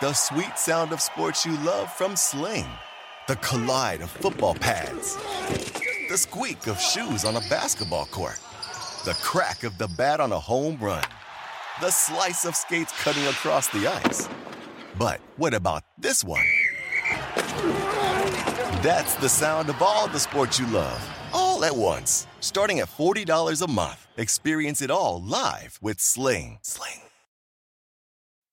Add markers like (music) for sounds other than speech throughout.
The sweet sound of sports you love from Sling. The collide of football pads. The squeak of shoes on a basketball court. The crack of the bat on a home run. The slice of skates cutting across the ice. But what about this one? That's the sound of all the sports you love, all at once. Starting at $40 a month. Experience it all live with Sling. Sling.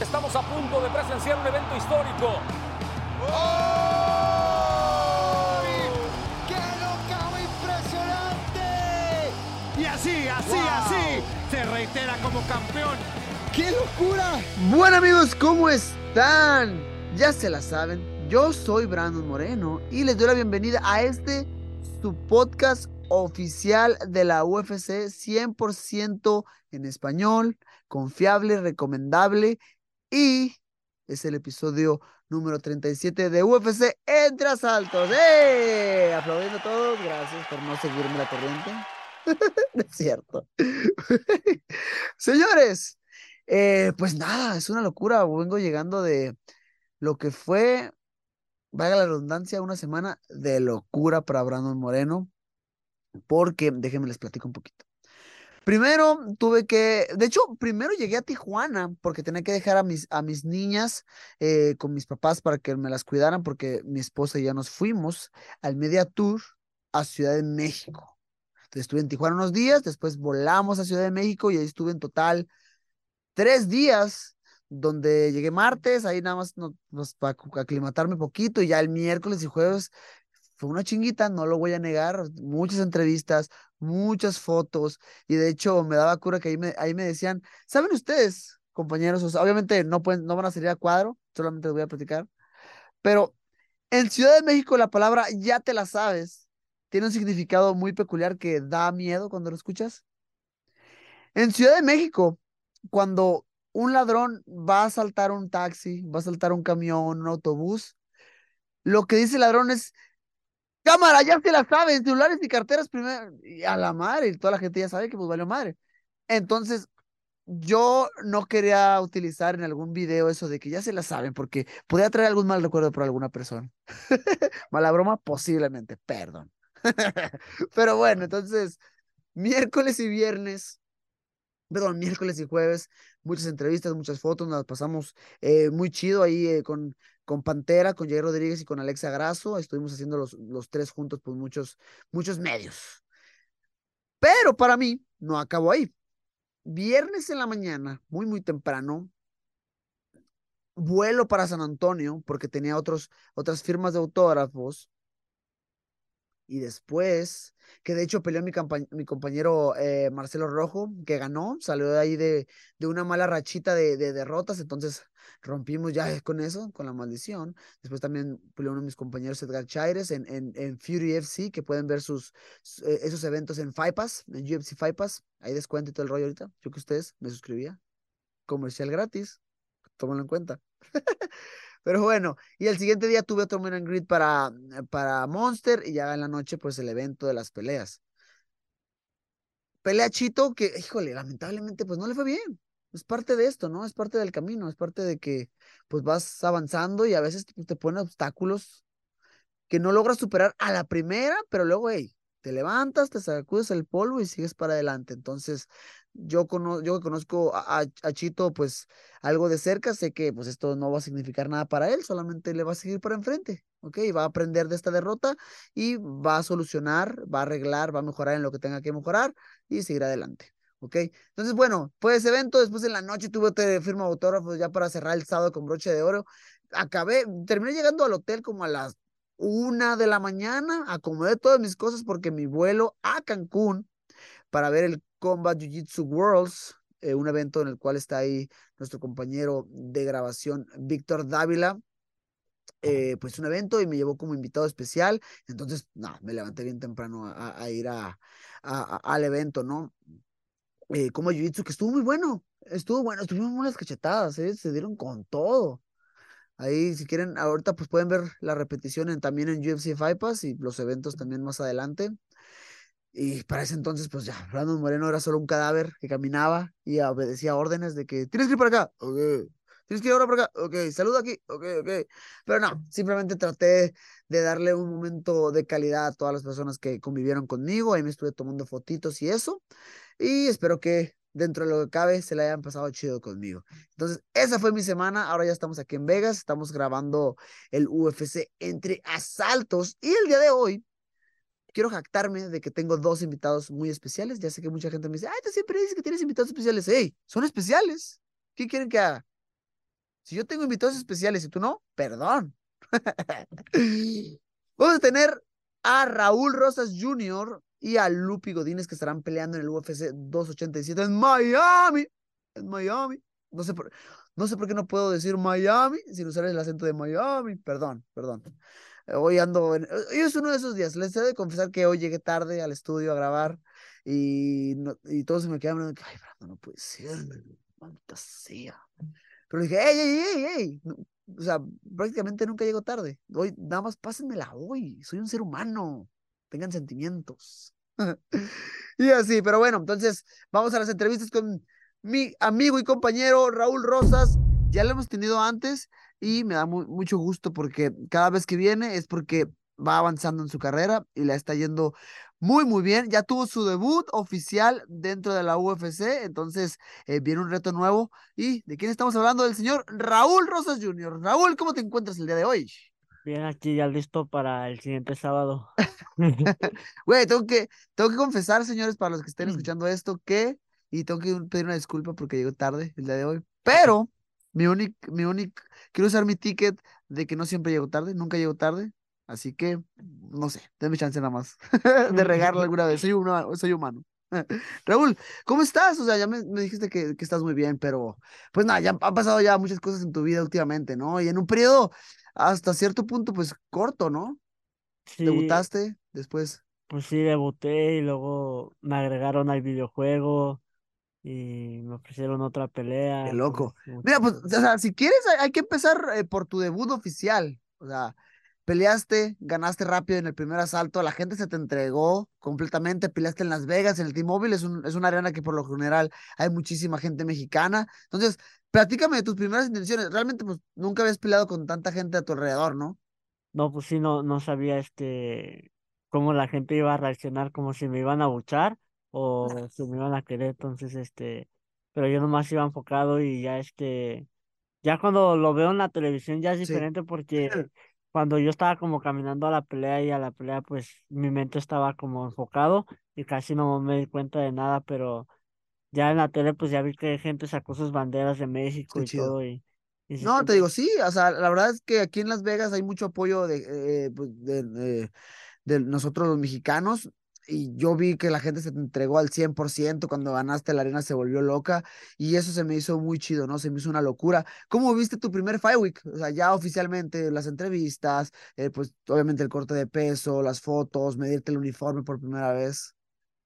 Estamos a punto de presenciar un evento histórico. ¡Qué locao impresionante! Y así, así, así, se reitera como campeón. ¡Qué locura! Bueno amigos, ¿cómo están? Ya se la saben, yo soy Brandon Moreno y les doy la bienvenida a este su podcast oficial de la UFC 100% en español, confiable, recomendable y es el episodio número 37 de UFC Entre Asaltos. ¡Eh! Aplaudiendo a todos, gracias por no seguirme la corriente. (laughs) No es cierto. (laughs) Señores, eh, pues nada, es una locura. Vengo llegando de lo que fue, valga la redundancia, una semana de locura para Brandon Moreno, porque déjenme les platico un poquito. Primero tuve que, de hecho, primero llegué a Tijuana porque tenía que dejar a mis, a mis niñas eh, con mis papás para que me las cuidaran porque mi esposa y yo nos fuimos al Media Tour a Ciudad de México. Entonces estuve en Tijuana unos días, después volamos a Ciudad de México y ahí estuve en total tres días donde llegué martes, ahí nada más pues, para aclimatarme poquito y ya el miércoles y jueves fue una chinguita, no lo voy a negar, muchas entrevistas, muchas fotos y de hecho me daba cura que ahí me, ahí me decían, ¿saben ustedes, compañeros? Obviamente no, pueden, no van a salir a cuadro, solamente les voy a platicar, pero en Ciudad de México la palabra ya te la sabes tiene un significado muy peculiar que da miedo cuando lo escuchas. En Ciudad de México, cuando un ladrón va a saltar un taxi, va a saltar un camión, un autobús, lo que dice el ladrón es, cámara, ya se la saben, celulares y carteras primero, y a la madre, toda la gente ya sabe que pues valió madre. Entonces, yo no quería utilizar en algún video eso de que ya se la saben, porque podría traer algún mal recuerdo por alguna persona. (laughs) Mala broma, posiblemente, perdón. (laughs) Pero bueno, entonces, miércoles y viernes perdón, miércoles y jueves, muchas entrevistas, muchas fotos, nos pasamos eh, muy chido ahí eh, con, con Pantera, con Jair Rodríguez y con Alexa Grasso, estuvimos haciendo los, los tres juntos por muchos, muchos medios. Pero para mí, no acabó ahí. Viernes en la mañana, muy, muy temprano, vuelo para San Antonio, porque tenía otros, otras firmas de autógrafos, y después, que de hecho peleó mi, mi compañero eh, Marcelo Rojo, que ganó, salió de ahí de, de una mala rachita de, de, derrotas, entonces rompimos ya (laughs) con eso, con la maldición. Después también peleó uno de mis compañeros Edgar Chaires en, en, en Fury FC, que pueden ver sus, eh, esos eventos en Fight Pass, en UFC Fight Pass, ahí descuento y todo el rollo ahorita, yo que ustedes me suscribía, comercial gratis, tómalo en cuenta. (laughs) Pero bueno, y el siguiente día tuve otro meet and para, para Monster y ya en la noche, pues el evento de las peleas. Pelea Chito, que, híjole, lamentablemente, pues no le fue bien. Es parte de esto, ¿no? Es parte del camino, es parte de que, pues vas avanzando y a veces te ponen obstáculos que no logras superar a la primera, pero luego, hey, te levantas, te sacudes el polvo y sigues para adelante. Entonces, yo, cono yo conozco a, a, Chito, pues algo de cerca, sé que pues esto no va a significar nada para él, solamente le va a seguir para enfrente, ¿ok? Va a aprender de esta derrota y va a solucionar, va a arreglar, va a mejorar en lo que tenga que mejorar y seguir adelante. ¿ok? Entonces, bueno, fue ese evento, después en la noche tuve otra firma de autógrafos ya para cerrar el sábado con broche de oro. Acabé, terminé llegando al hotel como a las una de la mañana, acomodé todas mis cosas porque mi vuelo a Cancún para ver el Combat Jiu Jitsu Worlds eh, un evento en el cual está ahí nuestro compañero de grabación, Víctor Dávila. Eh, pues un evento y me llevó como invitado especial. Entonces, no, me levanté bien temprano a, a ir a, a, al evento, ¿no? Eh, como Jiu-Jitsu, que estuvo muy bueno, estuvo bueno, estuvieron unas cachetadas, ¿eh? se dieron con todo. Ahí, si quieren, ahorita pues pueden ver la repetición en, también en UFC Fight Pass y los eventos también más adelante. Y para ese entonces, pues ya, Brandon Moreno era solo un cadáver que caminaba y obedecía órdenes de que tienes que ir para acá, ok, tienes que ir ahora para acá, ok, saluda aquí, ok, ok. Pero no, simplemente traté de darle un momento de calidad a todas las personas que convivieron conmigo. Ahí me estuve tomando fotitos y eso. Y espero que dentro de lo que cabe se la hayan pasado chido conmigo. Entonces, esa fue mi semana. Ahora ya estamos aquí en Vegas, estamos grabando el UFC entre asaltos. Y el día de hoy quiero jactarme de que tengo dos invitados muy especiales. Ya sé que mucha gente me dice, ay, tú siempre dices que tienes invitados especiales. Hey, son especiales. ¿Qué quieren que haga? Si yo tengo invitados especiales y tú no, perdón. (laughs) Vamos a tener a Raúl Rosas Jr. y a Lupi Godínez que estarán peleando en el UFC 287 en Miami. En Miami. No sé por, no sé por qué no puedo decir Miami sin usar el acento de Miami. Perdón, perdón. Hoy ando, hoy es uno de esos días. Les he de confesar que hoy llegué tarde al estudio a grabar y, no, todos se me quedaron, ay, Brando, no puede ser, maldita sea. Pero dije, ey, ey, ey, ey. O sea, prácticamente nunca llego tarde. Hoy, nada más pásenmela hoy. Soy un ser humano. Tengan sentimientos. (laughs) y así, pero bueno, entonces vamos a las entrevistas con mi amigo y compañero Raúl Rosas. Ya lo hemos tenido antes y me da muy, mucho gusto porque cada vez que viene es porque va avanzando en su carrera y la está yendo muy, muy bien. Ya tuvo su debut oficial dentro de la UFC, entonces eh, viene un reto nuevo. ¿Y de quién estamos hablando? Del señor Raúl Rosas Jr. Raúl, ¿cómo te encuentras el día de hoy? Bien, aquí ya listo para el siguiente sábado. (laughs) Güey, tengo que, tengo que confesar, señores, para los que estén escuchando esto, que, y tengo que pedir una disculpa porque llego tarde el día de hoy, pero mi único, mi único, quiero usar mi ticket de que no siempre llego tarde, nunca llego tarde, así que, no sé, denme chance nada más (laughs) de (laughs) regarla alguna vez, soy, una, soy humano. (laughs) Raúl, ¿cómo estás? O sea, ya me, me dijiste que, que, estás muy bien, pero pues nada, ya han pasado ya muchas cosas en tu vida últimamente, ¿no? Y en un periodo hasta cierto punto, pues corto, ¿no? Sí, Debutaste, después. pues sí, debuté y luego me agregaron al videojuego y me ofrecieron otra pelea. Qué loco. mucho- Mira, pues, o sea, si quieres, hay, hay que empezar eh, por tu debut oficial. O sea, peleaste, ganaste rápido en el primer asalto, la gente se te entregó completamente, peleaste en Las Vegas, en el T-Mobile, es, un, es una arena que por lo general hay muchísima gente mexicana. Entonces, platícame de tus primeras intenciones. Realmente, pues, nunca habías peleado con tanta gente a tu alrededor, ¿no? No, pues sí, no, no sabía este cómo la gente iba a reaccionar, como si me iban a buchar o si me iban a querer, entonces este, pero yo nomás iba enfocado y ya este, ya cuando lo veo en la televisión ya es Sí. diferente porque (laughs) cuando yo estaba como caminando a la pelea y a la pelea, pues mi mente estaba como enfocado y casi no me di cuenta de nada, pero ya en la tele pues ya vi que gente sacó sus banderas de México Qué y chido. todo y, se No, te digo, sí, o sea, la verdad es que aquí en Las Vegas hay mucho apoyo de, eh, pues, de, de- de nosotros los mexicanos y yo vi que la gente se te entregó al 100% cuando ganaste la arena se volvió loca y eso se me hizo muy chido, ¿no? Se me hizo una locura. ¿Cómo viste tu primer Fight Week? O sea, ya oficialmente las entrevistas, eh, pues obviamente el corte de peso, las fotos, medirte el uniforme por primera vez.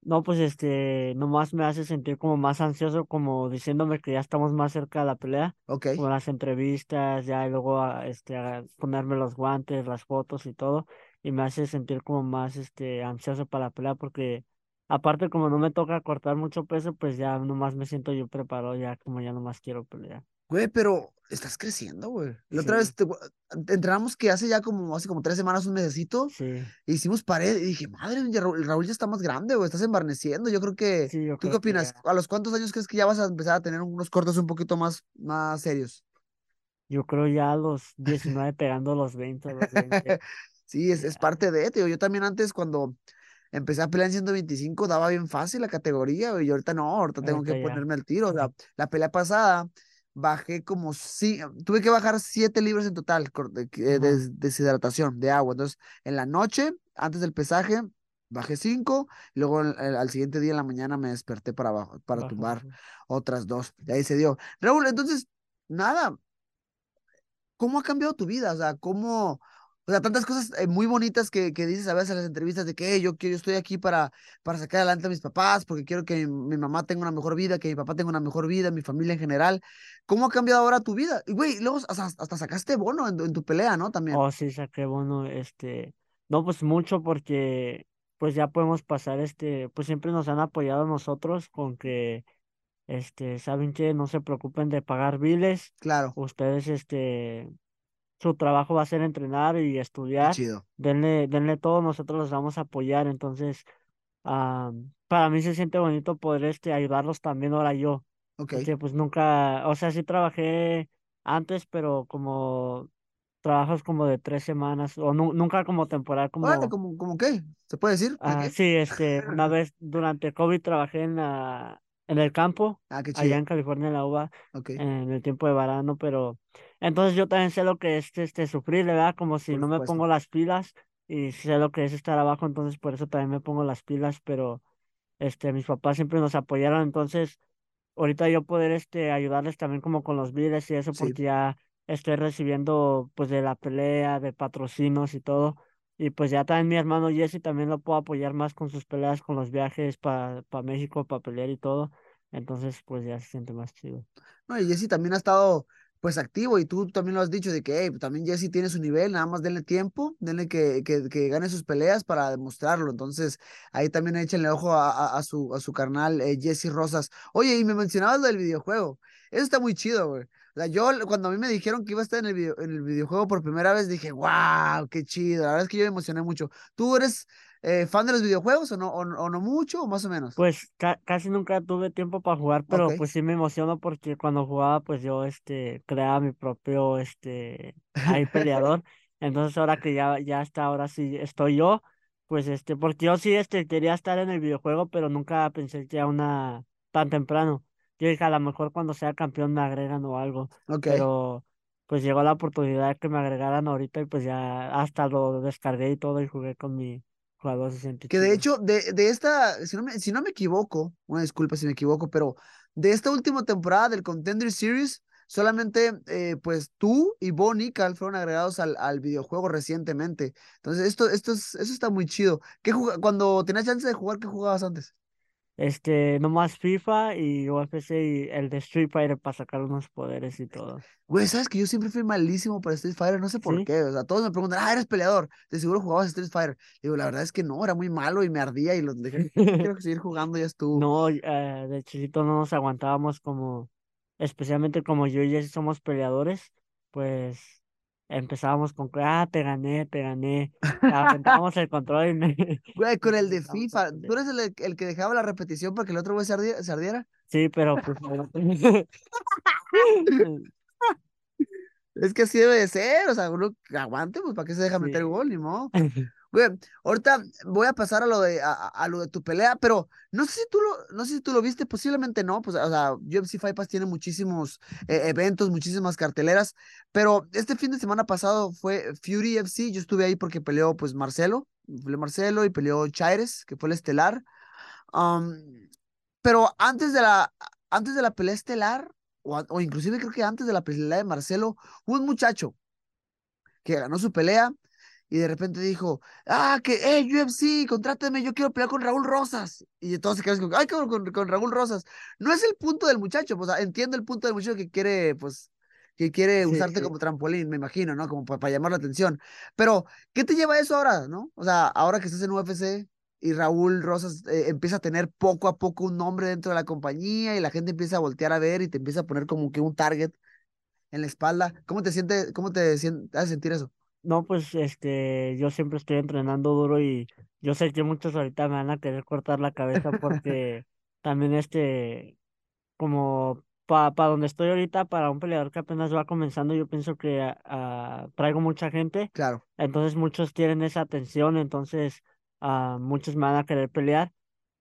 No, pues este, nomás me hace sentir como más ansioso, como diciéndome que ya estamos más cerca de la pelea, Ok. como las entrevistas, ya y luego a, este, ponerme los guantes, las fotos y todo, y me hace sentir como más este, ansioso para la pelea, porque aparte como no me toca cortar mucho peso, pues ya nomás me siento yo preparado, ya como ya nomás quiero pelear. Güey, pero estás creciendo, güey. La otra vez te, entrenamos que hace ya como, hace como tres semanas, un mesecito. Sí, Hicimos pared y dije, madre, ya Raúl, ya está más grande, güey, estás embarneciendo. Yo creo que. sí, yo ¿Tú qué creo que opinas? ya- ¿A los cuántos años crees que ya vas a empezar a tener unos cortes un poquito más, más serios? yo creo ya a los 19 pegando los 20, a los 20. (laughs) Sí, es, es parte de, digo, yo también antes cuando empecé a pelear en 125 daba bien fácil la categoría, y ahorita no, ahorita tengo que ya. ponerme al tiro. O sea, la pelea pasada bajé como sí, tuve que bajar 7 libras en total de, Ajá. deshidratación de agua. Entonces, en la noche, antes del pesaje, bajé cinco, y luego al, al siguiente día en la mañana me desperté para, para tumbar otras dos. Y ahí se dio. Raúl, entonces, nada, ¿cómo ha cambiado tu vida? O sea, ¿cómo, o sea, tantas cosas eh, muy bonitas que, que dices a veces en las entrevistas de que "Hey, yo, yo estoy aquí para, para sacar adelante a mis papás, porque quiero que mi, mi mamá tenga una mejor vida, que mi papá tenga una mejor vida, mi familia en general. ¿Cómo ha cambiado ahora tu vida? Y güey, luego hasta, hasta sacaste bono en, tu- en tu pelea, ¿no? También. Oh, sí, saqué bueno, este, no, pues mucho porque pues ya podemos pasar, este, pues siempre nos han apoyado nosotros con que, este, saben que no se preocupen de pagar biles, Claro, ustedes, este, su trabajo va a ser entrenar y estudiar, chido. denle, denle todo, nosotros los vamos a apoyar, entonces, ah, para mí se siente bonito poder, este, ayudarlos también ahora yo, Ok. porque pues nunca, o sea, sí trabajé antes, pero como trabajos como de tres semanas, o nu- nunca como temporal, como, ¿cómo, cómo qué? ¿Se puede decir? ¿De ah, sí, este, una vez durante COVID trabajé en la, en el campo, Ah, allá en California, en la UBA, Ok, en el tiempo de verano, pero entonces yo también sé lo que es este sufrir, ¿verdad? Como si no me pongo las pilas y sé lo que es estar abajo, entonces por eso también me pongo las pilas, pero este mis papás siempre nos apoyaron, entonces ahorita yo poder este ayudarles también como con los biles y eso Sí. porque ya estoy recibiendo pues de la pelea, de patrocinos y todo. Y pues ya también mi hermano Jesse también lo puedo apoyar más con sus peleas, con los viajes para México, para pelear y todo. Entonces, pues ya se siente más chido. No, y Jesse también ha estado pues activo y tú también lo has dicho de que hey, también Jesse tiene su nivel, nada más denle tiempo, denle que, que, que gane sus peleas para demostrarlo. Entonces, ahí también échenle ojo a, a, a su, a su carnal eh, Jesse Rosas. Oye, y me mencionabas lo del videojuego. Eso está muy chido, güey. O sea, yo cuando a mí me dijeron que iba a estar en el, video, en el videojuego por primera vez, dije, wow, qué chido. La verdad es que yo me emocioné mucho. ¿Tú eres eh, fan de los videojuegos o no, o, o no mucho o más o menos? Pues ca- casi nunca tuve tiempo para jugar, pero pues sí me emociono porque cuando jugaba, pues yo este creaba mi propio este ahí peleador. (laughs) Entonces ahora que ya, ya está, ahora sí estoy yo, pues este, porque yo sí este quería estar en el videojuego, pero nunca pensé que a una tan temprano. Yo dije, a lo mejor cuando sea campeón me agregan o algo, pero pues llegó la oportunidad de que me agregaran ahorita y pues ya hasta lo descargué y todo y jugué con mi jugador, Que de hecho, de, de esta, si no, me, si no me equivoco, una disculpa si me equivoco, pero de esta última temporada del Contender Series, solamente eh, pues tú y Bo Nickel fueron agregados al, al videojuego recientemente. Entonces, esto, esto es, eso está muy chido. ¿Qué cuando tenías chance de jugar, qué jugabas antes? Este, nomás FIFA y UFC y el de Street Fighter para sacar unos poderes y todo. Güey, sabes que yo siempre fui malísimo para Street Fighter, no sé por ¿Sí? qué. O sea, todos me preguntan, ah, eres peleador, de seguro jugabas Street Fighter. Digo, la verdad es que no, era muy malo y me ardía y lo dejé. Quiero (laughs) seguir jugando, ya estuvo. No, eh, de chiquito no nos aguantábamos como, especialmente como yo y Jesse somos peleadores, pues empezábamos con, ah, te gané, te gané. (laughs) Aventábamos el control y me... (laughs) Güey, con el de FIFA, ¿tú eres el, el que dejaba la repetición para que el otro güey se ardi- se ardiera? Sí, pero pues... (laughs) Es que así debe de ser, o sea, uno aguante, pues para qué se deja meter Sí. gol, ni modo. Güey, ahorita voy a pasar a lo de a, a- lo de tu pelea, pero no sé si tú lo, no sé si tú lo viste, posiblemente no, pues, o sea, UFC Fight Pass tiene muchísimos eh, eventos, muchísimas carteleras, pero este fin de semana pasado fue Fury FC, yo estuve ahí porque peleó, pues, Marcelo, peleó Marcelo y peleó Chaires, que fue el estelar, pero antes de la, antes de la pelea estelar, o, o inclusive creo que antes de la pelea de Marcelo, hubo un muchacho que ganó su pelea y de repente dijo, ah, que, hey, UFC, contrátame, yo quiero pelear con Raúl Rosas. Y todos se quedan como, ay, con, con Raúl Rosas. No es el punto del muchacho, pues, o sea, entiendo el punto del muchacho que quiere, pues, que quiere Sí, usarte sí. como trampolín, me imagino, ¿no? Como para llamar la atención. Pero, ¿qué te lleva a eso ahora, no? O sea, ahora que estás en UFC y Raúl Rosas eh, empieza a tener poco a poco un nombre dentro de la compañía y la gente empieza a voltear a ver y te empieza a poner como que un target en la espalda. ¿Cómo te siente, cómo te sien- hace sentir eso? No, pues este, yo siempre estoy entrenando duro y yo sé que muchos ahorita me van a querer cortar la cabeza (laughs) porque también este, como para pa donde estoy ahorita, para un peleador que apenas va comenzando, yo pienso que ah, traigo mucha gente, Claro. entonces muchos quieren esa atención, entonces ah, muchos me van a querer pelear,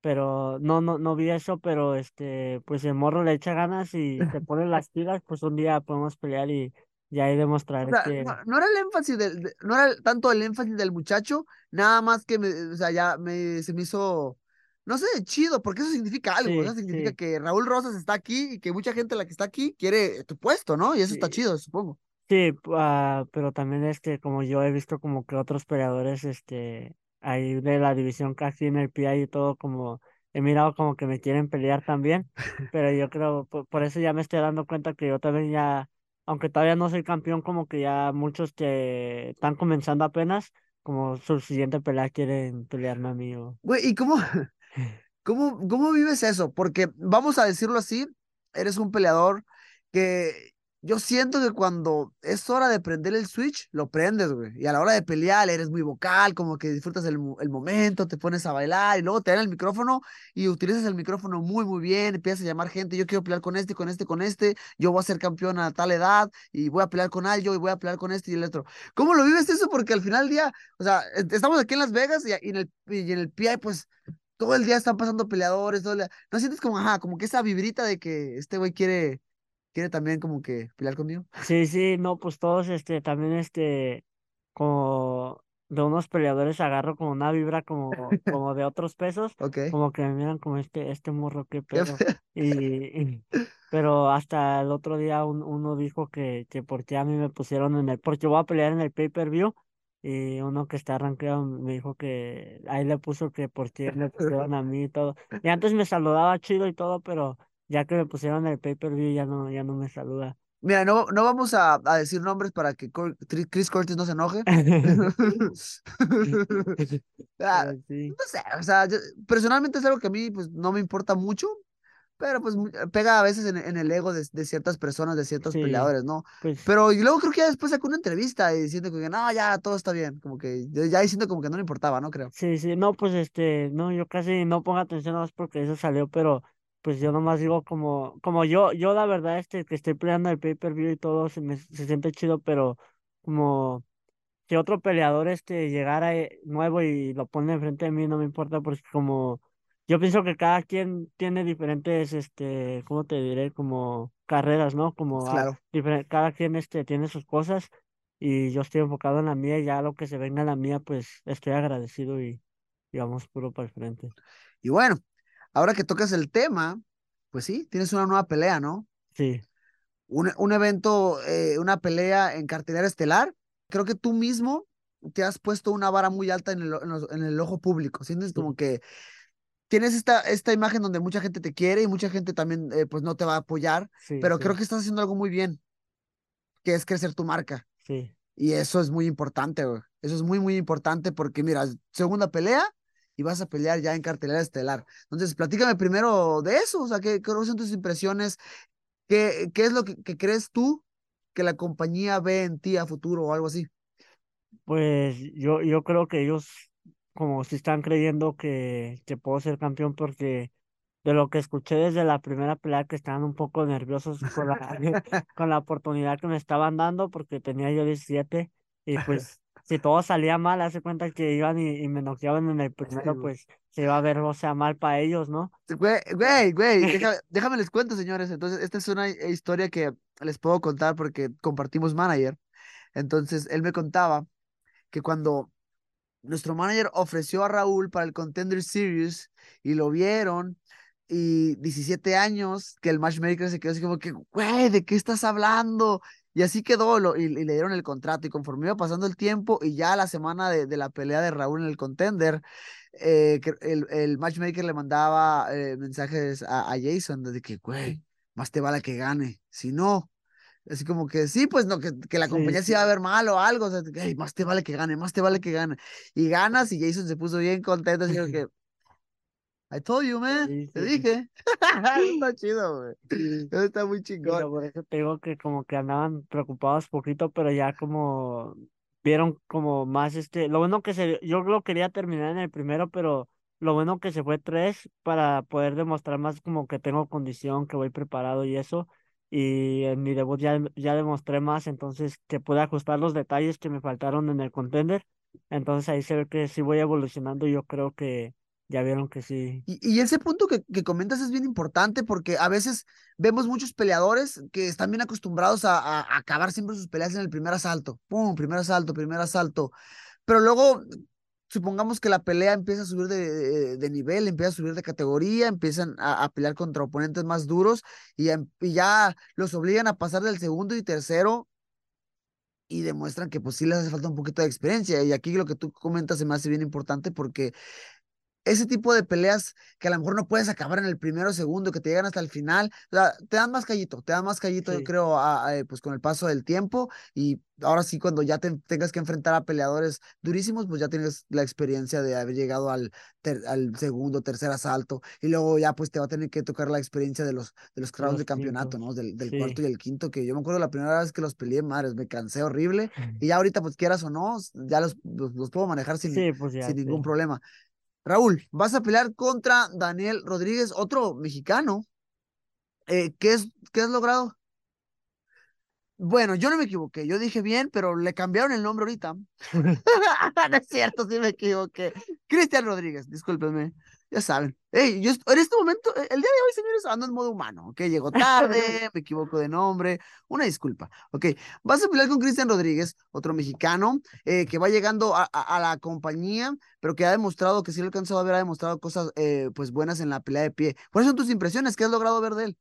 pero no, no, no vi eso, pero este, pues el morro le echa ganas y se (laughs) pone las pilas, pues un día podemos pelear y ya ahí O sea, que no, no era el énfasis del, de- no era tanto el énfasis del muchacho, nada más que me, o sea, ya me, se me hizo, no sé, chido, porque eso significa algo, sí, eso significa sí, que Raúl Rosas está aquí y que mucha gente la que está aquí quiere tu puesto, ¿no? Y eso está chido, supongo. sí, ah, pero también este, como yo he visto como que otros peleadores, este, ahí de la división casi en el PI y todo, como he mirado como que me quieren pelear también, pero yo creo, por, por eso ya me estoy dando cuenta que yo también ya, aunque todavía no soy campeón, como que ya muchos que están comenzando apenas, como su siguiente pelea quieren pelearme a mí o... Güey, ¿y cómo, (laughs) (laughs) cómo, cómo vives eso? Porque vamos a decirlo así, eres un peleador que yo siento que cuando es hora de prender el switch, lo prendes, güey. Y a la hora de pelear eres muy vocal, como que disfrutas el, el momento, te pones a bailar y luego te dan el micrófono y utilizas el micrófono muy, muy bien, empiezas a llamar gente, yo quiero pelear con este, con este, con este, yo voy a ser campeón a tal edad y voy a pelear con Aljo y voy a pelear con este y el otro. ¿Cómo lo vives eso? Porque al final del día, o sea, est- estamos aquí en Las Vegas y, y en el, y en el PI, pues todo el día están pasando peleadores, todo el día- ¿No sientes como, ajá, como que esa vibrita de que este güey quiere, quiere también como que pelear conmigo? Sí, sí, no, pues todos, este, también, este, como de unos peleadores agarro como una vibra como, (laughs) como de otros pesos, Ok. como que me miran como este, este morro, qué pedo. Y, y- (laughs) (laughs) pero hasta el otro día un- uno dijo que, que porque a mí me pusieron en el, porque voy a pelear en el pay-per-view, y uno que está arranqueado me dijo que ahí le puso que porque me pusieron a mí y todo. Y antes me saludaba chido y todo, pero ya que me pusieron el pay-per-view ya no, ya no me saluda. Mira, no, no vamos a, a decir nombres para que Cor- Chris Curtis no se enoje. (laughs) (laughs) Ah, Pero sí, no sé, o sea, yo- personalmente es algo que a mí pues no me importa mucho, pero pues pega a veces en, en el ego de, de ciertas personas, de ciertos sí, peleadores, ¿no? pues Pero y luego creo que ya después sacó una entrevista y diciendo que no, ya todo está bien, como que ya diciendo como que no le importaba, ¿no? Creo. sí, sí, no, pues este, no, yo casi no pongo atención más porque eso salió, pero pues yo nomás digo como, como yo, yo la verdad este que estoy peleando el pay-per-view y todo se me se siente chido, pero como que otro peleador este llegara eh, nuevo y lo pone enfrente de mí no me importa porque como yo pienso que cada quien tiene diferentes este cómo te diré como carreras no como Claro. diferen- cada quien este tiene sus cosas y yo estoy enfocado en la mía y ya lo que se venga en la mía pues estoy agradecido y, y vamos puro para el frente. Y bueno, ahora que tocas el tema, pues sí, tienes una nueva pelea, ¿no? sí Un, un evento, eh, una pelea en cartelera estelar. Creo que tú mismo te has puesto una vara muy alta en el, en los- en el ojo público. Sientes como que tienes esta, esta imagen donde mucha gente te quiere y mucha gente también, eh, pues no te va a apoyar, sí pero sí creo que estás haciendo algo muy bien, que es crecer tu marca. sí Y eso es muy importante, güey. Eso es muy, muy importante porque, mira, segunda pelea y vas a pelear ya en cartelera estelar. Entonces, platícame primero de eso, o sea, ¿qué, qué son tus impresiones? ¿Qué, qué es lo que, que crees tú que la compañía ve en ti a futuro o algo así? Pues yo, yo creo que ellos como si están creyendo que, que puedo ser campeón porque de lo que escuché desde la primera pelea que estaban un poco nerviosos con la, (laughs) con la oportunidad que me estaban dando porque tenía yo 17 y (laughs) pues si todo salía mal, hace cuenta que iban y, y me noqueaban en el primero, güey. pues se iba a ver, o sea, mal para ellos, ¿no? Güey, güey, güey, deja- (laughs) déjame les cuento, señores. Entonces, esta es una eh, historia que les puedo contar porque compartimos manager. Entonces, él me contaba que cuando nuestro manager ofreció a Raúl para el Contender Series y lo vieron y 17 años que el matchmaker se quedó así como que, güey, ¿de qué estás hablando? Y así quedó lo, y, y le dieron el contrato y conforme iba pasando el tiempo y ya la semana de, de la pelea de Raúl en el Contender, eh, el, el matchmaker le mandaba eh, mensajes a, a Jason de que, güey, más te vale que gane, si no, Así como que sí, pues no, que, que la Sí, compañía se sí. iba a ver mal o algo. O sea, que, "Ey, más te vale que gane, más te vale que gane. Y ganas y Jason se puso bien contento. Así (laughs) que, I told you, man. Sí, Te sí. dije. (laughs) está chido, güey. Sí. Eso está muy Pero chingón. por eso te digo que como que andaban preocupados poquito, pero ya como vieron como más este, lo bueno que se, yo lo quería terminar en el primero, pero lo bueno que se fue tres para poder demostrar más como que tengo condición, que voy preparado y eso, y en mi debut ya, ya demostré más, entonces que pude ajustar los detalles que me faltaron en el contender, entonces ahí se ve que sí voy evolucionando yo creo que ya vieron que sí. Y, y ese punto que, que comentas es bien importante porque a veces vemos muchos peleadores que están bien acostumbrados a, a- acabar siempre sus peleas en el primer asalto. Pum, primer asalto, primer asalto. Pero luego, supongamos que la pelea empieza a subir de, de- nivel, empieza a subir de categoría, empiezan a, a pelear contra oponentes más duros y, y ya los obligan a pasar del segundo y tercero y demuestran que pues sí les hace falta un poquito de experiencia. Y aquí lo que tú comentas se me hace bien importante porque ese tipo de peleas que a lo mejor no puedes acabar en el primero o segundo, que te llegan hasta el final, o sea, te dan más callito, te dan más callito, yo creo, a- a, eh, pues con el paso del tiempo y ahora sí, cuando ya te tengas que enfrentar a peleadores durísimos, pues ya tienes la experiencia de haber llegado al, ter- al segundo, tercer asalto y luego ya pues te va a tener que tocar la experiencia de los, de los los de campeonato. ¿no? Del, del Sí. cuarto y el quinto, que yo me acuerdo la primera vez que los peleé, madres, me cansé horrible (laughs) y ya ahorita pues quieras o no, ya los, los, los puedo manejar sin, Sí, pues ya. sin ningún problema. Raúl, vas a pelear contra Daniel Rodríguez, otro mexicano. Eh, ¿qué, es, ¿Qué has logrado? Bueno, yo no me equivoqué, yo dije bien, pero le cambiaron el nombre ahorita. (laughs) no es cierto, sí me equivoqué. Cristian Rodríguez, discúlpenme, ya saben. Ey, yo en este momento, eh, el día de hoy, señores, ando en modo humano, ¿ok? Llegó (laughs) tarde, me equivoco de nombre, una disculpa, ¿ok? Vas a pelear con Cristian Rodríguez, otro mexicano, eh, que va llegando a, a- a la compañía, pero que ha demostrado que sí lo alcanzado a ver, ha demostrado cosas, eh, pues, buenas en la pelea de pie. ¿Cuáles son tus impresiones? ¿Qué has logrado ver de él?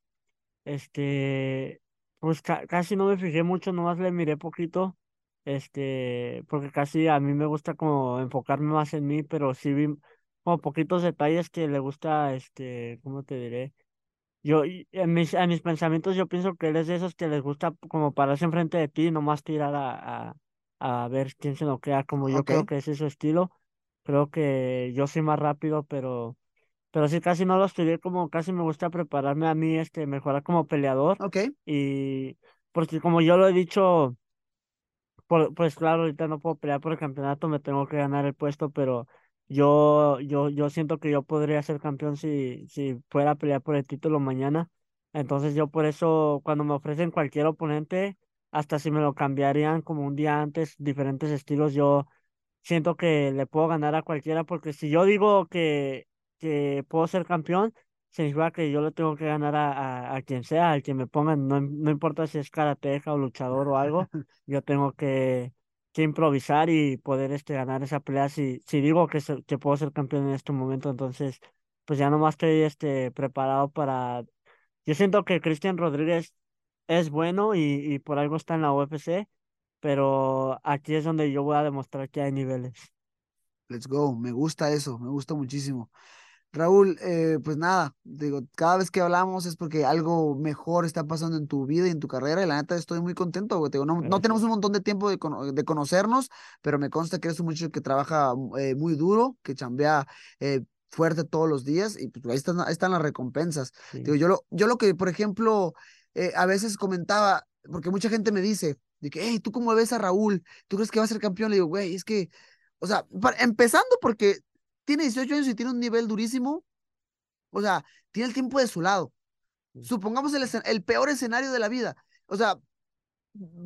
Este, pues ca- casi no me fijé mucho, nomás le miré poquito, este, porque casi a mí me gusta como enfocarme más en mí, pero sí vi como poquitos detalles que le gusta, este, ¿cómo te diré? Yo, en mis, en mis pensamientos yo pienso que él es de esos que les gusta como pararse enfrente de ti y nomás tirar a, a, a ver quién se noquea, como yo creo que ese es su estilo. Creo que yo soy más rápido, pero, pero sí casi no lo estudié como casi me gusta prepararme a mí, este, mejorar como peleador. Ok, Y porque como yo lo he dicho, por- pues claro, ahorita no puedo pelear por el campeonato, me tengo que ganar el puesto, pero yo, yo, yo siento que yo podría ser campeón si, si fuera a pelear por el título mañana. Entonces yo por eso, cuando me ofrecen cualquier oponente, hasta si me lo cambiarían como un día antes, diferentes estilos, yo siento que le puedo ganar a cualquiera, porque si yo digo que, que puedo ser campeón, significa que yo le tengo que ganar a, a, a quien sea, al que me pongan, no, no importa si es karateca o luchador o algo, (laughs) yo tengo que, que improvisar y poder este, ganar esa pelea si, si digo que, se- que puedo ser campeón en este momento, entonces pues ya nomás estoy este, preparado para... Yo siento que Cristian Rodríguez es bueno y, y por algo está en la UFC, pero aquí es donde yo voy a demostrar que hay niveles. let's go, me gusta eso, me gusta muchísimo. Raúl, eh, pues nada, digo, cada vez que hablamos es porque algo mejor está pasando en tu vida y en tu carrera, y la neta estoy muy contento, güey, digo, no, no tenemos un montón de tiempo de, cono- de conocernos, pero me consta que eres un muchacho que trabaja eh, muy duro, que chambea eh, fuerte todos los días, y pues ahí están, ahí están las recompensas. Sí. Digo, yo lo, yo lo que, por ejemplo, a veces comentaba, porque mucha gente me dice, de que, hey, ¿tú cómo ves a Raúl? ¿Tú crees que va a ser campeón? Le digo, güey, es que, o sea, para- empezando porque tiene 18 años y tiene un nivel durísimo, o sea, tiene el tiempo de su lado. Supongamos el, el peor escenario de la vida, o sea,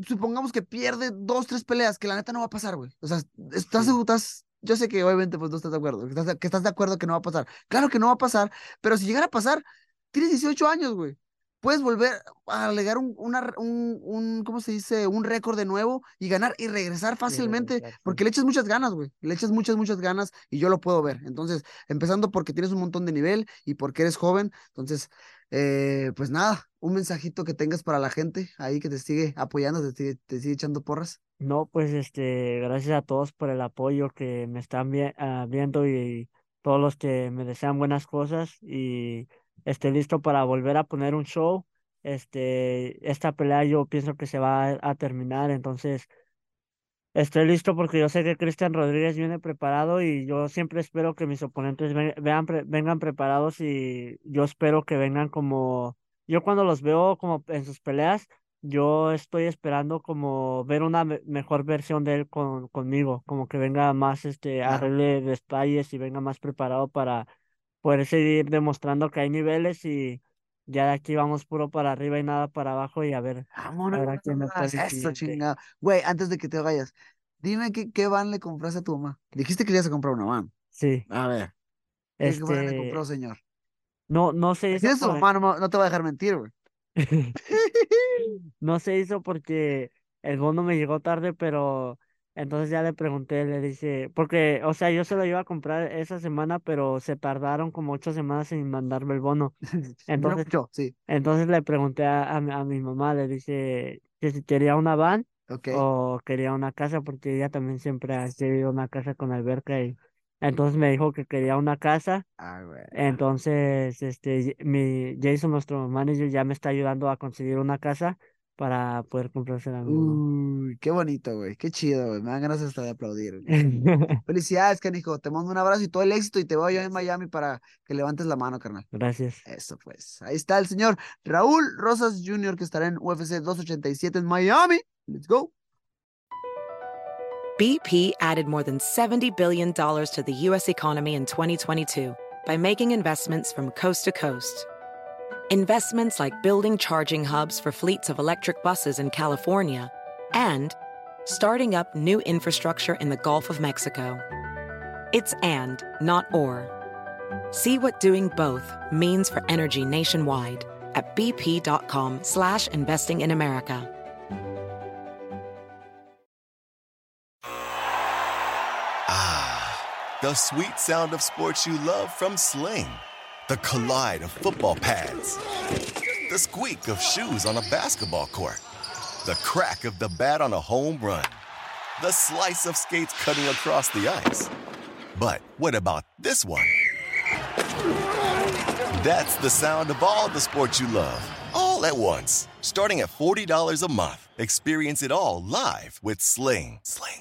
supongamos que pierde dos, tres peleas, que la neta no va a pasar, güey. O sea, estás, Sí. estás, yo sé que obviamente pues no estás de acuerdo, que estás, de- que estás de acuerdo que no va a pasar. Claro que no va a pasar, pero si llegara a pasar, tienes 18 años, güey. Puedes volver a alegar un, una, un, un, ¿cómo se dice? Un récord de nuevo y ganar y regresar fácilmente, sí. porque le echas muchas ganas, güey. Le echas muchas, muchas ganas y yo lo puedo ver. Entonces, empezando porque tienes un montón de nivel y porque eres joven. Entonces, eh, pues nada, un mensajito que tengas para la gente ahí que te sigue apoyando, te sigue, te sigue echando porras. No, pues este, gracias a todos por el apoyo que me están vi- ah, viendo y todos los que me desean buenas cosas y estoy listo para volver a poner un show. Este, esta pelea yo pienso que se va a, terminar, entonces estoy listo porque yo sé que Cristian Rodríguez viene preparado y yo siempre espero que mis oponentes ven- vean pre- vengan preparados y yo espero que vengan como, yo cuando los veo como en sus peleas, yo estoy esperando como ver una me- mejor versión de él con, conmigo, como que venga más, este, arregle detalles y venga más preparado para poder seguir demostrando que hay niveles y ya de aquí vamos puro para arriba y nada para abajo y a ver, Vámonos. a ver quién Eso, siguiente. chingado. Güey, antes de que te vayas, dime qué, qué van le compraste a tu mamá. Dijiste que le ibas a comprar una van. Sí. A ver. ¿Qué fue lo que Este, compró, señor? no, no se hizo es tu por- mamá, no, no te va a dejar mentir, güey. (laughs) (laughs) No se hizo porque el bono me llegó tarde, pero entonces ya le pregunté, le dije, porque, o sea, yo se lo iba a comprar esa semana, pero se tardaron como ocho semanas en mandarme el bono. (laughs) Entonces, Yo, sí, entonces le pregunté a, a, mi a mi mamá, le dije que si quería una van o quería una casa, porque ella también siempre ha querido una casa con alberca y entonces me dijo que quería una casa. Ah. Entonces, este, mi Jason, nuestro manager, ya me está ayudando a conseguir una casa para poder comprársela a mi mamá. Uy, qué bonito, güey. Qué chido, güey. Me dan ganas hasta de aplaudir. (laughs) Felicidades, canijo. Te mando un abrazo y todo el éxito y te veo yo en Miami para que levantes la mano, carnal. Gracias. Eso pues. Ahí está el señor Raúl Rosas Jr. que estará en UFC 287 en Miami. Let's go. BP added more than $70 billion to the U.S. economy in 2022 by making investments from coast to coast. Investments like building charging hubs for fleets of electric buses in California and starting up new infrastructure in the Gulf of Mexico. It's and, not or. See what doing both means for energy nationwide at bp.com slash investing in America. Ah, the sweet sound of sports you love from Sling. The collide of football pads. The squeak of shoes on a basketball court. The crack of the bat on a home run. The slice of skates cutting across the ice. But what about this one? That's the sound of all the sports you love, all at once. Starting at $40 a month, experience it all live with Sling. Sling.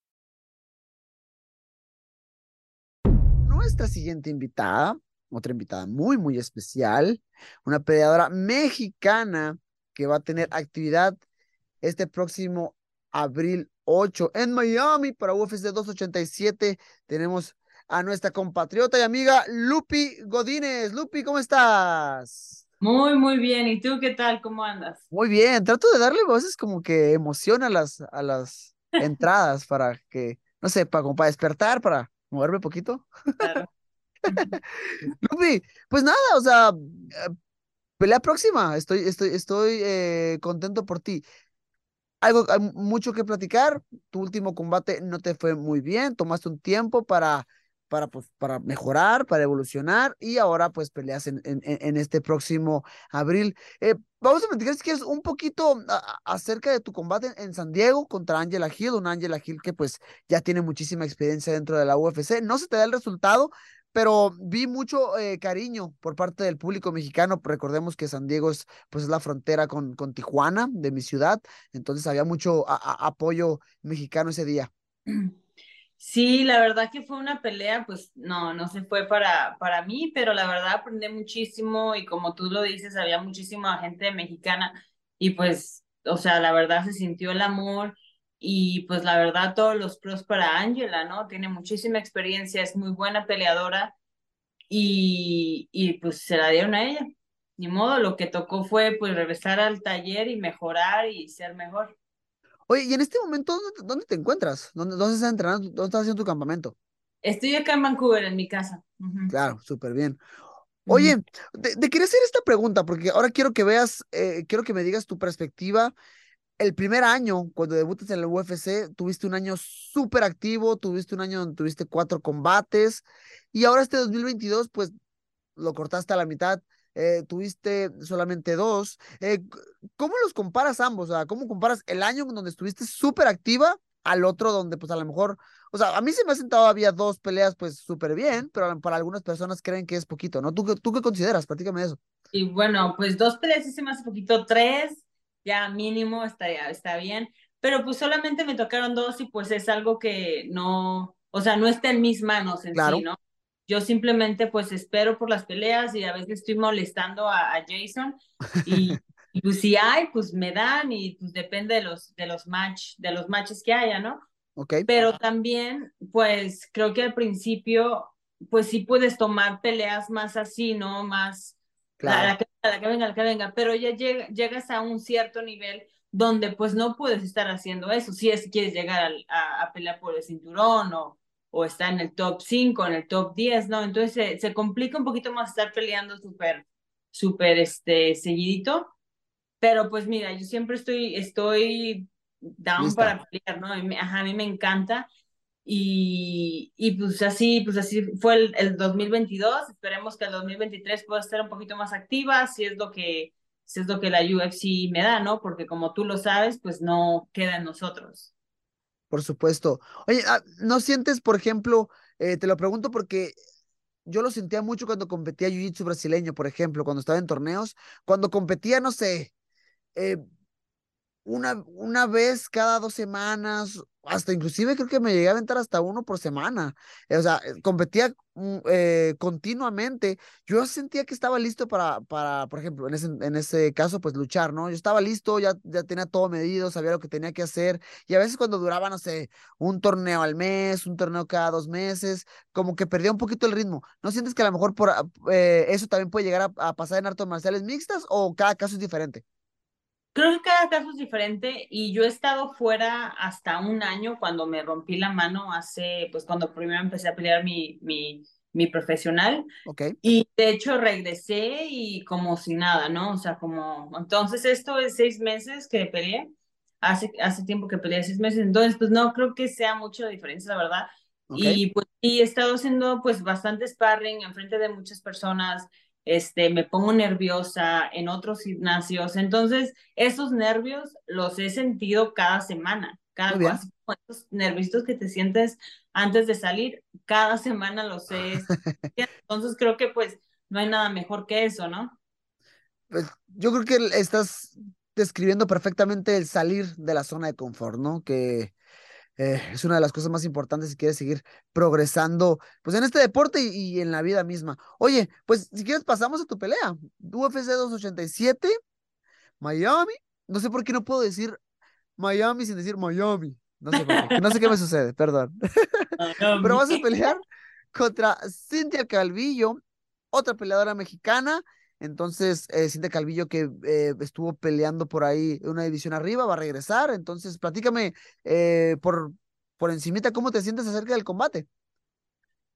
Nuestra siguiente invitada, otra invitada muy, muy especial, una peleadora mexicana que va a tener actividad este próximo abril 8 en Miami para UFC 287. Tenemos a nuestra compatriota y amiga Lupi Godínez. Lupi, ¿cómo estás? Muy, muy bien. ¿Y tú qué tal? ¿Cómo andas? Muy bien, trato de darle voces como que emoción a las, a las (laughs) entradas para que, no sé, para, como para despertar, para moverme un poquito. Claro. (laughs) Lupi, pues nada, o sea, pelea próxima, estoy, estoy, estoy eh, contento por ti. Algo, hay mucho que platicar, tu último combate no te fue muy bien, tomaste un tiempo para, para, pues, para mejorar, para evolucionar y ahora pues peleas en, este próximo abril. Eh, vamos a platicar si quieres un poquito a- a- acerca de tu combate en, San Diego contra Angela Hill, una Angela Hill que pues ya tiene muchísima experiencia dentro de la UFC. No se te da el resultado, pero vi mucho eh, cariño por parte del público mexicano. Recordemos que San Diego es, pues, es la frontera con, con Tijuana, de mi ciudad, entonces había mucho a- a- apoyo mexicano ese día. (clears throat) Sí, la verdad que fue una pelea, pues no, no se fue para, para mí, pero la verdad aprendí muchísimo y como tú lo dices, había muchísima gente mexicana y pues, o sea, la verdad se sintió el amor y pues la verdad todos los pros para Angela, ¿no? Tiene muchísima experiencia, es muy buena peleadora y, y pues se la dieron a ella. Ni modo, lo que tocó fue pues regresar al taller y mejorar y ser mejor. Oye, y en este momento, ¿dónde, te- dónde te encuentras? ¿Dónde, dónde estás entrenando? ¿Dónde estás haciendo tu campamento? Estoy acá en Vancouver, en mi casa. Claro, súper bien. Oye, te, te quería hacer esta pregunta porque ahora quiero que veas, eh, quiero que me digas tu perspectiva el primer año, cuando debutas en el UFC, tuviste un año súper activo, tuviste un año donde tuviste cuatro combates y ahora este 2022, pues lo cortaste a la mitad, eh, tuviste solamente dos. Eh, ¿Cómo los comparas ambos? O sea, ¿cómo comparas el año donde estuviste súper activa al otro donde pues a lo mejor, o sea, a mí se me ha sentado había dos peleas pues súper bien, pero para algunas personas creen que es poquito, ¿no? ¿Tú, tú qué consideras? Prácticamente eso. Y bueno, pues dos peleas me hace poquito, tres ya mínimo está, está bien, pero pues solamente me tocaron dos y pues es algo que no, o sea, no está en mis manos en sí, ¿no? Yo simplemente pues espero por las peleas y a veces estoy molestando a, Jason (laughs) y, pues si hay, pues me dan y pues depende de los, de los match, de los matches que haya, ¿no? Ok. Pero también, pues creo que al principio, pues sí puedes tomar peleas más así, ¿no? Más, Claro. La, que, la, que, venga, la que venga, pero ya llegas a un cierto nivel donde pues no puedes estar haciendo eso, si es quieres llegar a, a, pelear por el cinturón o, o estar en el top 5, en el top 10, ¿no? Entonces se, se complica un poquito más estar peleando súper, súper, este, seguidito, pero pues mira, yo siempre estoy, estoy down para pelear, ¿no? Ajá, a mí me encanta y, y pues así, pues así fue el, el 2022. Esperemos que el 2023 pueda estar un poquito más activa, si es lo que, si es lo que la UFC me da, ¿no? Porque como tú lo sabes, pues no queda en nosotros. Por supuesto. Oye, ah, ¿no sientes, por ejemplo, eh, te lo pregunto porque yo lo sentía mucho cuando competía Jiu-Jitsu brasileño, por ejemplo, cuando estaba en torneos, cuando competía, no sé, eh, una, una vez cada dos semanas, hasta inclusive creo que me llegué a aventar hasta uno por semana. Eh, o sea, eh, competía mm, eh, continuamente. Yo sentía que estaba listo para, para por ejemplo, en ese, en ese caso, pues luchar, ¿no? Yo estaba listo, ya, ya tenía todo medido, sabía lo que tenía que hacer. Y a veces cuando duraba, no sé, un torneo al mes, un torneo cada dos meses, como que perdía un poquito el ritmo. ¿No sientes que a lo mejor por, eso también puede llegar a, a pasar en artes marciales mixtas o cada caso es diferente? Creo que cada caso es diferente y yo he estado fuera hasta un año cuando me rompí la mano hace, pues cuando primero empecé a pelear mi, mi, mi profesional. Ok. Y de hecho regresé y como si nada, ¿no? O sea, como, entonces esto es seis meses que peleé, hace, hace tiempo que peleé seis meses, entonces pues no creo que sea mucho la diferencia, la verdad. Y pues y he estado haciendo pues bastante sparring en frente de muchas personas, este, me pongo nerviosa en otros gimnasios. Entonces, esos nervios los he sentido cada semana, cada así esos nervios que te sientes antes de salir, cada semana los he (laughs) Entonces, creo que pues no hay nada mejor que eso, ¿no? Pues yo creo que estás describiendo perfectamente el salir de la zona de confort, ¿no? Que eh, es una de las cosas más importantes si quieres seguir progresando, pues en este deporte y, en la vida misma. Oye, pues si quieres pasamos a tu pelea. UFC 287, Miami. No sé por qué no puedo decir Miami sin decir Miami. No sé por qué, no sé qué me sucede, perdón. (laughs) Pero vas a pelear contra Cintia Calvillo, otra peleadora mexicana entonces, eh, Cintia Calvillo, que eh, estuvo peleando por ahí una división arriba, va a regresar. Entonces, platícame eh, por, por encimita cómo te sientes acerca del combate.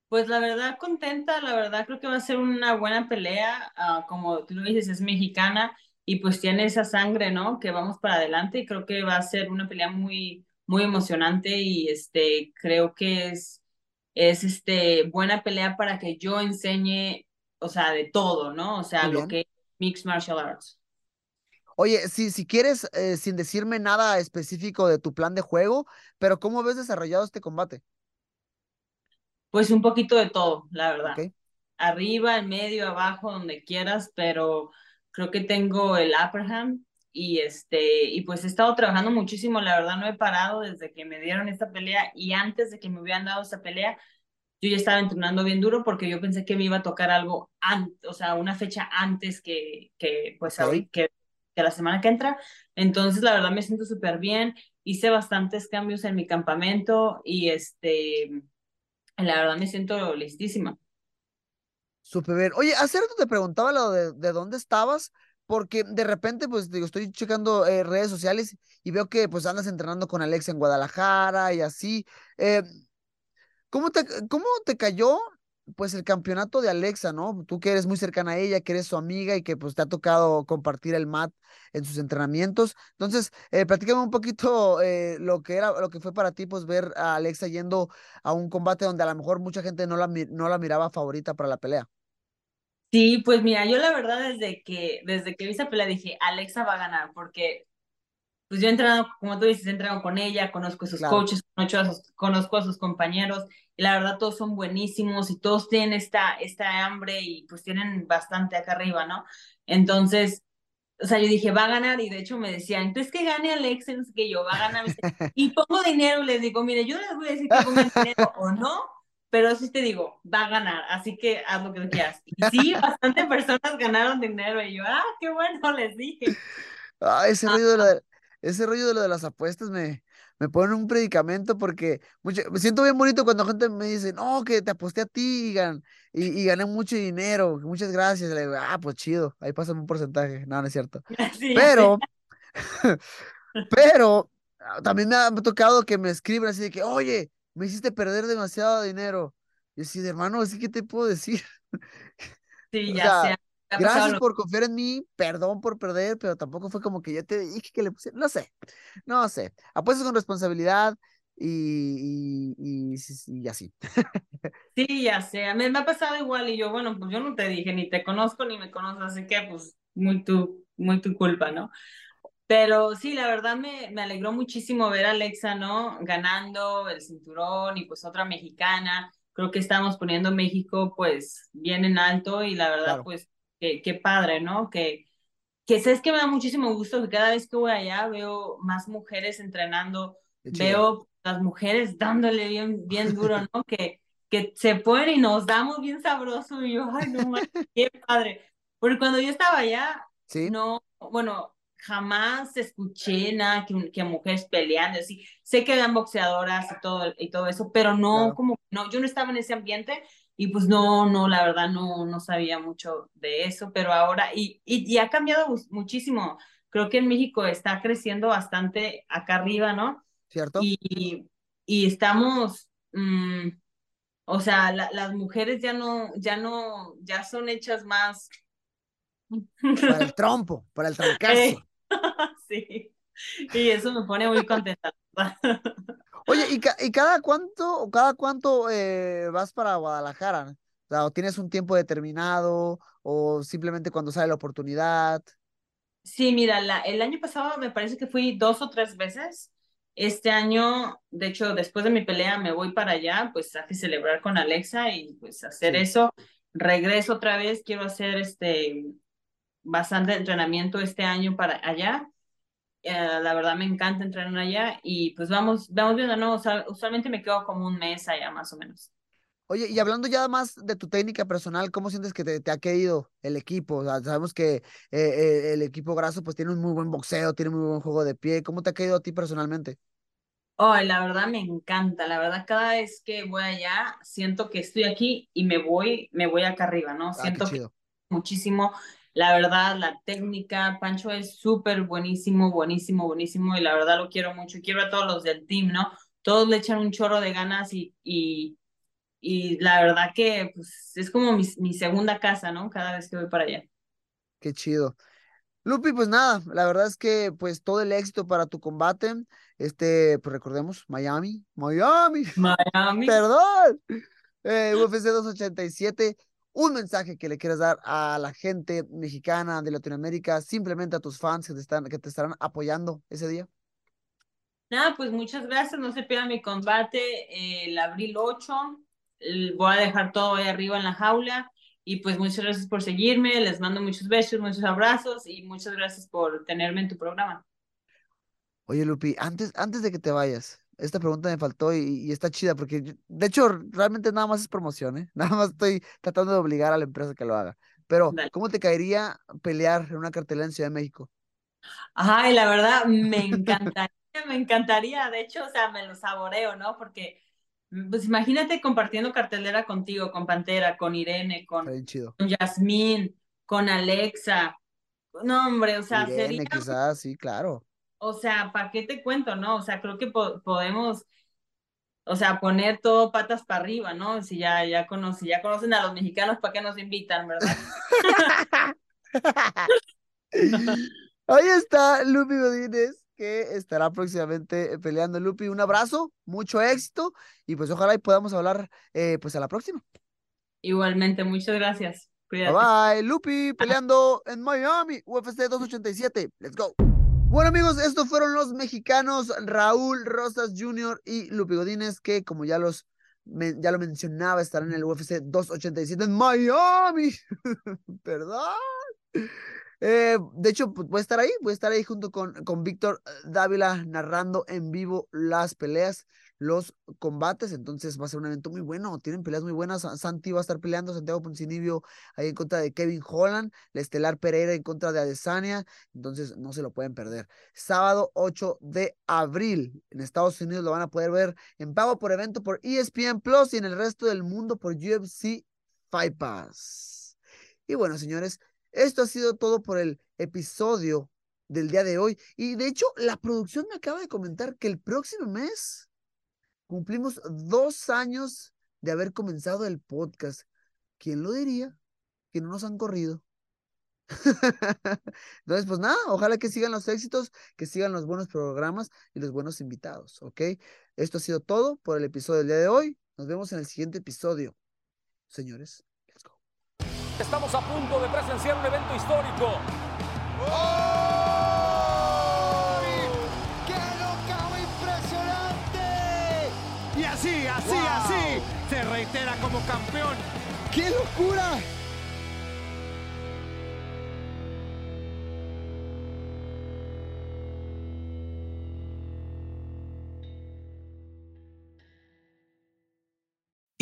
Pues la verdad, contenta, la verdad creo que va a ser una buena pelea. Ah, como tú lo dices, es mexicana y pues tiene esa sangre, ¿no? Que vamos para adelante y creo que va a ser una pelea muy, muy emocionante y este, creo que es, es este, buena pelea para que yo enseñe o sea, de todo, ¿no? O sea, lo que es Mixed Martial Arts. Oye, si, si quieres, eh, sin decirme nada específico de tu plan de juego, pero ¿cómo ves desarrollado este combate? Pues un poquito de todo, la verdad. Arriba, en medio, abajo, donde quieras, pero creo que tengo el upper hand y este y pues he estado trabajando muchísimo, la verdad no he parado desde que me dieron esta pelea y antes de que me hubieran dado esta pelea yo ya estaba entrenando bien duro porque yo pensé que me iba a tocar algo antes, o sea, una fecha antes que, que pues hoy, que, que, la semana que entra. Entonces, la verdad me siento súper bien. Hice bastantes cambios en mi campamento y este, la verdad me siento listísima. Súper bien. Oye, hace rato te preguntaba lo de, de dónde estabas, porque de repente, pues digo, estoy checando eh, redes sociales y veo que pues andas entrenando con Alex en Guadalajara y así. Eh, ¿Cómo te, cómo te cayó pues el campeonato de Alexa, ¿no? Tú que eres muy cercana a ella, que eres su amiga y que pues te ha tocado compartir el mat en sus entrenamientos. Entonces, eh, platícame un poquito eh, lo que era, lo que fue para ti, pues ver a Alexa yendo a un combate donde a lo mejor mucha gente no la, no la miraba favorita para la pelea. Sí, pues mira, yo la verdad desde que, desde que vi esa pelea dije, Alexa va a ganar, porque pues yo he entrenado, como tú dices, he entrenado con ella, conozco a sus coaches, conozco a sus, compañeros, y la verdad todos son buenísimos y todos tienen esta, esta hambre y pues tienen bastante acá arriba, ¿no? Entonces, o sea, yo dije, va a ganar, y de hecho me decían, entonces que gane Alex, que yo, va a ganar, (laughs) y pongo dinero, les digo, mire, yo les voy a decir que pongan (laughs) dinero o no, pero sí te digo, va a ganar, así que haz lo que quieras. Y sí, bastantes personas ganaron dinero, y yo, ah, qué bueno, (laughs) les dije. Ah, ese ruido de ese rollo de lo de las apuestas me, me pone un predicamento porque me siento bien bonito cuando gente me dice, no, que te aposté a ti y, y, gané mucho dinero, muchas gracias. Le digo, ah, pues chido, ahí pasa un porcentaje. No, no es cierto. (laughs) pero, (laughs) pero ah, también me ha, tocado que me escriban así de que, oye, me hiciste perder demasiado dinero. Y así de hermano, así que te puedo decir. Sí, (laughs) ya sea, Gracias por confiar en mí, perdón por perder, pero tampoco fue como que ya te dije que le puse, no sé, no sé, apuestas con responsabilidad y, y, y, así. (laughs) Sí, ya sé, me, me ha pasado igual y yo, bueno, pues yo no te dije, ni te conozco ni me conoces, así que pues muy tu, muy tu culpa, ¿no? Pero sí, la verdad me, me alegró muchísimo ver a Alexa, ¿no? Ganando el cinturón y pues otra mexicana. Creo que estamos poniendo México pues bien en alto y la verdad pues qué, padre, ¿no? Que, que sabes que me da muchísimo gusto que cada vez que voy allá veo más mujeres entrenando, veo las mujeres dándole bien, bien duro, ¿no? que, que se ponen y nos damos bien sabroso y yo, ay, no, qué padre. Porque cuando yo estaba allá, ¿Sí? no, bueno, jamás escuché nada que, que mujeres peleando, así. Sé que eran boxeadoras y todo, y todo eso, pero no, como, no, yo no estaba en ese ambiente y pues no, no, la verdad no, no sabía mucho de eso, pero ahora, y, y, ha cambiado muchísimo. Creo que en México está creciendo bastante acá arriba, ¿no? ¿Cierto? Y, y estamos, mm, o sea, las mujeres ya no, ya no, ya son hechas más... Para el (laughs) trompo, para el trancazo. (laughs) sí, y eso me pone muy contenta. (laughs) Oye, ¿y, y cada cuánto, cada cuánto eh, vas para Guadalajara? O sea, ¿o tienes un tiempo determinado o simplemente cuando sale la oportunidad? Sí, mira, la, el año pasado me parece que fui dos o tres veces. Este año, de hecho, después de mi pelea me voy para allá, pues a celebrar con Alexa y pues hacer eso. Regreso otra vez, quiero hacer este bastante entrenamiento este año para allá eh, la verdad me encanta entrenar allá y pues vamos, vamos viendo, ¿no? usualmente me quedo como un mes allá más o menos. Oye, y hablando ya más de tu técnica personal, ¿cómo sientes que te, ha querido el equipo? sabemos que eh, eh, el equipo graso pues tiene un muy buen boxeo, tiene muy buen juego de pie. ¿Cómo te ha querido a ti personalmente? Oh, la verdad me encanta, la verdad cada vez que voy allá siento que estoy aquí y me voy, me voy acá arriba, ¿no? Ah, siento que muchísimo la verdad, la técnica, Pancho es súper buenísimo, buenísimo, buenísimo y la verdad lo quiero mucho. Quiero a todos los del team, ¿no? Todos le echan un chorro de ganas y, y, y la verdad que pues, es como mi, mi segunda casa, ¿no? Cada vez que voy para allá. Qué chido. Lupi, pues nada, la verdad es que pues todo el éxito para tu combate. Este, pues recordemos, Miami, Miami. Miami. (laughs) Perdón. Eh, (gasps) UFC 287 un mensaje que le quieras dar a la gente mexicana de Latinoamérica, simplemente a tus fans que te, están, que te estarán apoyando ese día. Nada, pues muchas gracias, no se pierdan mi combate eh, el abril 8, voy a dejar todo ahí arriba en la jaula y pues muchas gracias por seguirme, les mando muchos besos, muchos abrazos y muchas gracias por tenerme en tu programa. Oye Lupi, antes, antes de que te vayas, esta pregunta me faltó y, está chida porque, de hecho, realmente nada más es promoción, ¿eh? (laughs) Nada más estoy tratando de obligar a la empresa que lo haga. Pero, ¿cómo te caería pelear en una cartelera en Ciudad de México? Ay, la verdad, me encantaría, me encantaría. De hecho, o sea, me lo saboreo, ¿no? Porque, pues imagínate compartiendo cartelera contigo, con Pantera, con Irene, con, con Yasmín, con Alexa. No, hombre, o sea, Irene, sería... quizás, sí, claro o sea, ¿para qué te cuento, no? O sea, creo que podemos o sea, poner todo patas para arriba, ¿no? Si ya, ya, conocen, ya conocen a los mexicanos, ¿para qué nos invitan, verdad? (laughs) Ahí está Lupi Godínez, que estará próximamente peleando. Lupi, un abrazo, mucho éxito y pues ojalá y podamos hablar eh, pues a la próxima. Igualmente, muchas gracias. Bye bye, Lupi peleando en Miami, UFC 287. Let's go. Bueno amigos, estos fueron los mexicanos Raúl Rosas Jr. y Lupi Godínez, que como ya los ya lo mencionaba, estarán en el UFC 287 en Miami. (laughs) Perdón. Eh, de hecho, pues, voy a estar ahí, voy a estar ahí junto con, con Víctor Dávila narrando en vivo las peleas, los combates, entonces va a ser un evento muy bueno, tienen peleas muy buenas, Santi va a estar peleando, Santiago Poncinibio ahí en contra de Kevin Holland, la Estelar Pereira en contra de Adesanya, entonces no se lo pueden perder. Sábado 8 de abril en Estados Unidos lo van a poder ver en pago por evento por ESPN Plus y en el resto del mundo por UFC Fight Pass. Y bueno, señores, esto ha sido todo por el episodio del día de hoy. Y de hecho, la producción me acaba de comentar que el próximo mes cumplimos dos años de haber comenzado el podcast. ¿Quién lo diría? Que no nos han corrido. (laughs) Entonces, pues nada, ojalá que sigan los éxitos, que sigan los buenos programas y los buenos invitados, ¿ok? Esto ha sido todo por el episodio del día de hoy. Nos vemos en el siguiente episodio. Señores. Estamos a punto de presenciar un evento histórico. ¡Qué Así, así, así, se reitera como campeón. ¡Qué locura!